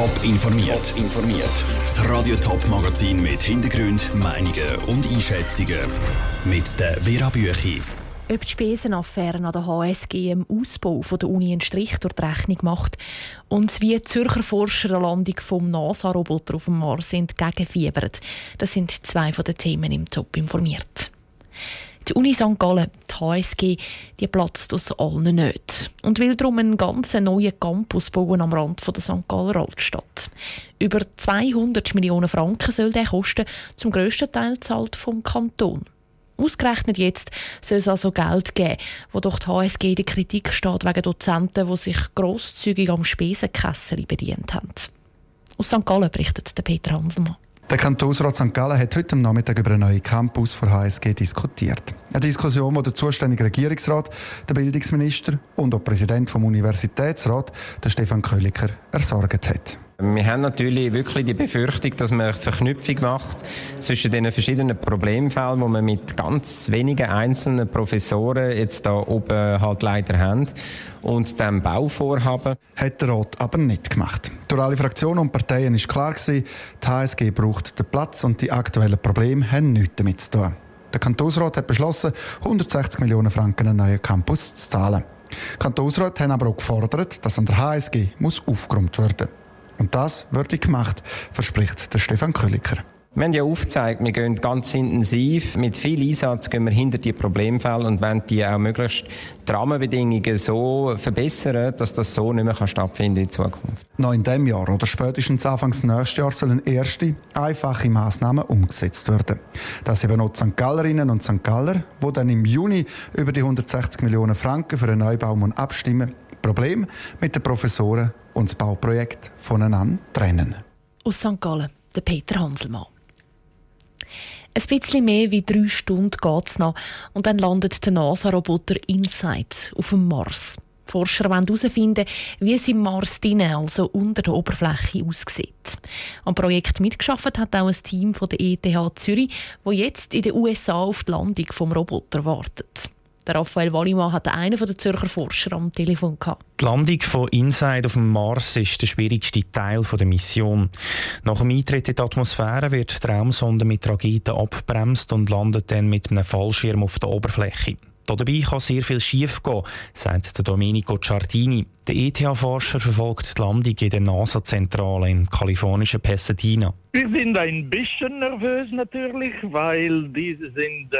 Top informiert. informiert. Das Radio Top Magazin mit Hintergrund, Meinungen und Einschätzungen mit der Vera Büchi. Ob die Spesenaffäre an der HSG im Ausbau von der Uni einen Strich durch die Rechnung macht und wie Zürcher Forscher eine Landung vom NASA-Roboter auf dem Mars entgegenfiebern, das sind zwei von den Themen im Top informiert. Die Uni St. Gallen, die HSG, die platzt aus allen nicht und will darum einen ganz neuen Campus bauen am Rand der St. Galler Altstadt. Über 200 Millionen Franken soll der kosten, zum grössten Teil zahlt vom Kanton. Ausgerechnet jetzt soll es also Geld geben, wo doch die HSG in der Kritik steht wegen Dozenten, die sich grosszügig am Spesenkessel bedient haben. Aus St. Gallen berichtet Peter Hanselmann. Der Kantonsrat St. Gallen hat heute am Nachmittag über einen neuen Campus für HSG diskutiert. Eine Diskussion, wo der zuständige Regierungsrat, der Bildungsminister und auch Präsident vom Universitätsrat, der Stefan Köliker, ersorgt hat. Wir haben natürlich wirklich die Befürchtung, dass man eine Verknüpfung macht zwischen den verschiedenen Problemfällen, die wir mit ganz wenigen einzelnen Professoren jetzt da oben halt leider haben und dem Bauvorhaben. Hat der Rat aber nicht gemacht. Durch alle Fraktionen und Parteien ist klar gewesen, die HSG braucht den Platz und die aktuellen Probleme haben nichts damit zu tun. Der Kantonsrat hat beschlossen, 160 Millionen Franken einen neuen Campus zu zahlen. Die Kantonsrat haben aber auch gefordert, dass an der HSG muss aufgeräumt werden muss. Und das wird gemacht, verspricht der Stefan Köliker. Wir haben ja aufgezeigt, wir gehen ganz intensiv, mit viel Einsatz gehen wir hinter die Problemfälle und wollen die auch möglichst die Rahmenbedingungen so verbessern, dass das so nicht mehr stattfinden in Zukunft. Noch in diesem Jahr oder spätestens Anfangs nächstes Jahr sollen erste, einfache Massnahmen umgesetzt werden. Das eben auch die St. Gallerinnen und St. Galler, die dann im Juni über die 160 Millionen Franken für einen Neubau abstimmen Problem mit den Professoren und das Bauprojekt voneinander trennen. Aus St. Gallen, der Peter Hanselmann. Ein bisschen mehr wie drei Stunden geht es noch und dann landet der NASA-Roboter InSight auf dem Mars. Forscher wollen herausfinden, wie es im Mars drinnen, also unter der Oberfläche, aussieht. Am Projekt mitgeschafft hat auch ein Team von der ETH Zürich, wo jetzt in den USA auf die Landung vom Roboter wartet. Der Raphael Wallimann hat einen der Zürcher Forscher am Telefon gehabt. Die Landung von Inside auf dem Mars ist der schwierigste Teil der Mission. Nach dem Eintritt in die Atmosphäre wird die Raumsonde mit Raketen abbremst und landet dann mit einem Fallschirm auf der Oberfläche. Dabei kann sehr viel schiefgehen, sagt Domenico Ciardini. Der ETH-Forscher verfolgt die Landung in der NASA-Zentrale im kalifornischen Pasadena. Wir sind ein bisschen nervös natürlich, weil diese sind äh,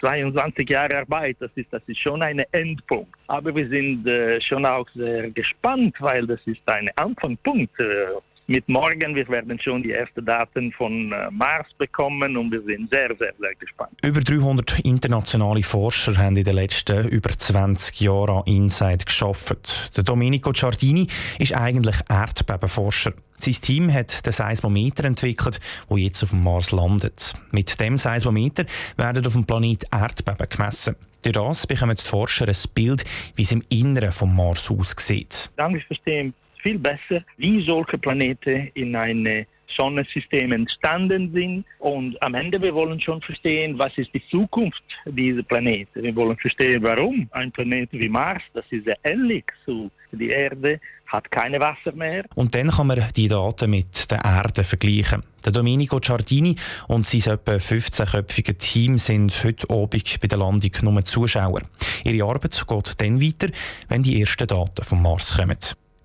22 Jahre Arbeit. Das ist, das ist schon ein Endpunkt. Aber wir sind äh, schon auch sehr gespannt, weil das ist ein Anfangspunkt. Äh, mit morgen. Wir werden schon die ersten Daten von äh, Mars bekommen und wir sind sehr, sehr, sehr gespannt. Über 300 internationale Forscher haben in den letzten über 20 Jahren an InSight geschafft. Der Domenico Ciardini ist eigentlich Erdbebenforscher. Sein Team hat den Seismometer entwickelt, wo jetzt auf dem Mars landet. Mit dem Seismometer werden auf dem Planet Erdbeben gemessen. Durch das bekommen die Forscher ein Bild, wie es im Inneren vom Mars aussieht. Dann verstehen viel besser, wie solche Planeten in einem Sonnensystem entstanden sind. Und am Ende wir wollen schon verstehen, was ist die Zukunft dieser Planeten. Wir wollen verstehen, warum ein Planet wie Mars, das ist sehr ähnlich zu der Erde, hat keine Wasser mehr. Und dann kann man die Daten mit der Erde vergleichen. Der Domenico Giardini und sein etwa 15-köpfige Team sind heute Abend bei der Landung nur Zuschauer. Ihre Arbeit geht dann weiter, wenn die ersten Daten vom Mars kommen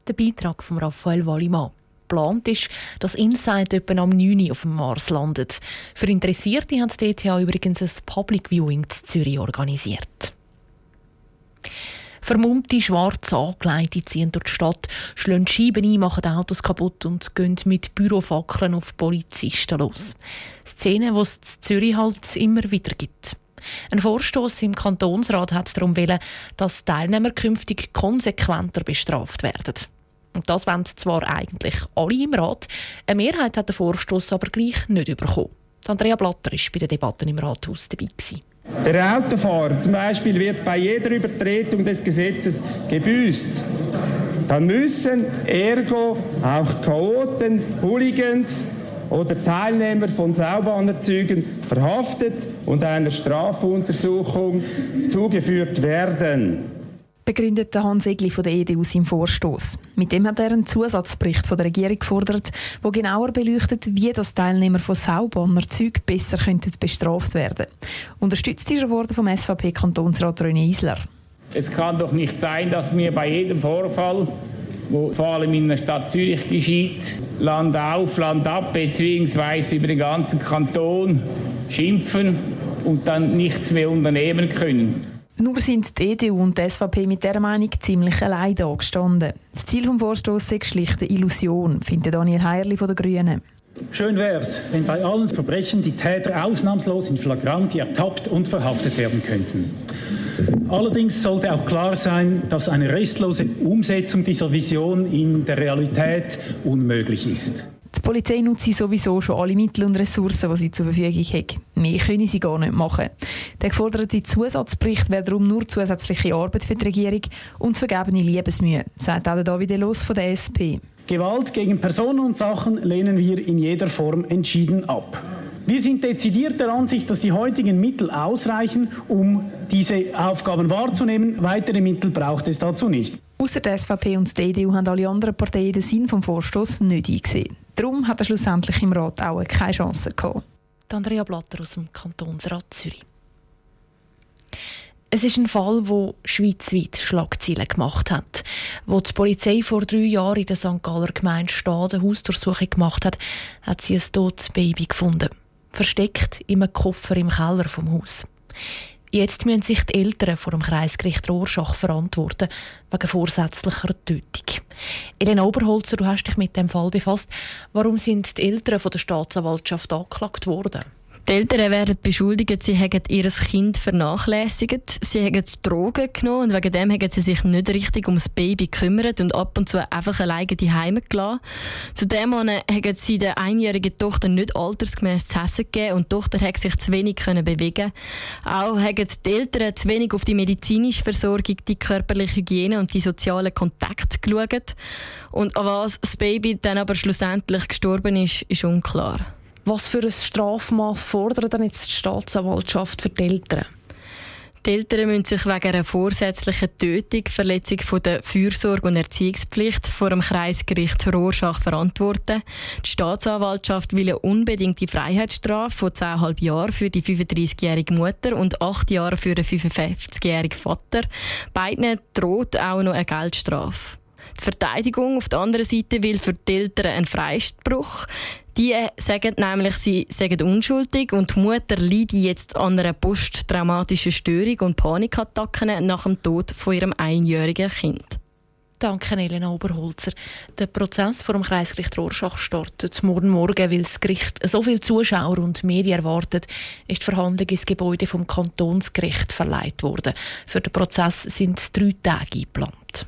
der Beitrag von Raphael Wallimann. Geplant ist, dass Insight etwa am 9. Uhr auf dem Mars landet. Für Interessierte hat die ETH übrigens ein Public Viewing in Zürich organisiert. Vermummte, schwarz angekleidete ziehen durch die Stadt, schlagen Scheiben ein, machen Autos kaputt und gehen mit Bürofackeln auf Polizisten los. Szenen, die es in Zürich halt immer wieder gibt. Ein Vorstoß im Kantonsrat hat darum willen, dass Teilnehmer künftig konsequenter bestraft werden. Und das wollen zwar eigentlich alle im Rat, eine Mehrheit hat den Vorstoß aber gleich nicht bekommen. Andrea Blatter war bei den Debatten im Rathaus dabei. Gewesen. Der Autofahrer zum Beispiel wird bei jeder Übertretung des Gesetzes gebüßt. Dann müssen ergo auch Chaoten, Hooligans oder Teilnehmer von Saubanerzügen verhaftet und einer Strafuntersuchung zugeführt werden. Begründet Hans Egli von der EDU seinen Vorstoß. Mit dem hat er einen Zusatzbericht von der Regierung gefordert, der genauer beleuchtet, wie das Teilnehmer von Saubannerzügen besser könnten bestraft werden. Unterstützt ist er worden vom SVP-Kantonsrat René Isler. Es kann doch nicht sein, dass wir bei jedem Vorfall, wo vor allem in der Stadt Zürich geschieht, Land auf, Land ab bzw. über den ganzen Kanton schimpfen und dann nichts mehr unternehmen können. Nur sind die EDU und die SVP mit dieser Meinung ziemlich allein da gestanden. Das Ziel des Vorstoßes ist schlichte Illusion, findet Daniel Heierli von den Grünen. Schön wäre es, wenn bei allen Verbrechen die Täter ausnahmslos in Flagranti ertappt und verhaftet werden könnten. Allerdings sollte auch klar sein, dass eine restlose Umsetzung dieser Vision in der Realität unmöglich ist. Die Polizei nutzt sowieso schon alle Mittel und Ressourcen, die sie zur Verfügung hat. Mehr können sie gar nicht machen. Der geforderte Zusatzbericht wäre darum nur zusätzliche Arbeit für die Regierung und vergebene Liebesmühe, sagt auch David Elos von der SP. Gewalt gegen Personen und Sachen lehnen wir in jeder Form entschieden ab. Wir sind dezidiert der Ansicht, dass die heutigen Mittel ausreichen, um diese Aufgaben wahrzunehmen. Weitere Mittel braucht es dazu nicht. Außer der SVP und der EDU haben alle anderen Parteien den Sinn des Vorstoßes nicht eingesehen. Darum hat er schlussendlich im Rat auch keine Chance gehabt. Andrea Blatter aus dem Kantonsrat Zürich. Es ist ein Fall, der schweizweit Schlagzeilen gemacht hat. Wo die Polizei vor drei Jahren in der St. Galler Gemeinde Stade Hausdurchsuchung gemacht hat, hat sie ein totes Baby gefunden. Versteckt in einem Koffer im Keller vom Haus. Jetzt müssen sich die Eltern vor dem Kreisgericht Rorschach verantworten wegen vorsätzlicher Tötung. Elena Oberholzer, du hast dich mit dem Fall befasst. Warum sind die Eltern von der Staatsanwaltschaft angeklagt worden? Die Eltern werden beschuldigt, sie hätten ihr Kind vernachlässigt, sie hätten Drogen genommen und wegen dem haben sie sich nicht richtig ums Baby gekümmert und ab und zu einfach alleine die Heime gelassen. Zudem haben sie der einjährigen Tochter nicht altersgemäß zu essen gegeben und die Tochter hat sich zu wenig können bewegen. Auch haben die Eltern zu wenig auf die medizinische Versorgung, die körperliche Hygiene und die sozialen Kontakte geschaut. Und an was das Baby dann aber schlussendlich gestorben ist, ist unklar. Was für ein Strafmaß fordert dann jetzt die Staatsanwaltschaft für die Eltern? Die Eltern müssen sich wegen einer vorsätzlichen Tötung, Verletzung von der Fürsorge und Erziehungspflicht vor dem Kreisgericht Rorschach verantworten. Die Staatsanwaltschaft will eine unbedingte Freiheitsstrafe von 10,5 Jahren für die 35-jährige Mutter und 8 Jahre für den 55-jährigen Vater. Beiden droht auch noch eine Geldstrafe. Die Verteidigung auf der anderen Seite will für die Eltern einen Freispruch. Die sagen nämlich, sie seien unschuldig und die Mutter leidet jetzt an einer posttraumatischen Störung und Panikattacken nach dem Tod von ihrem einjährigen Kind. Danke, Elena Oberholzer. Der Prozess vor dem Kreisgericht Rorschach startet morgen Morgen, weil das Gericht so viele Zuschauer und Medien erwartet, ist die Verhandlung ins Gebäude vom Kantonsgericht verleiht worden. Für den Prozess sind drei Tage geplant.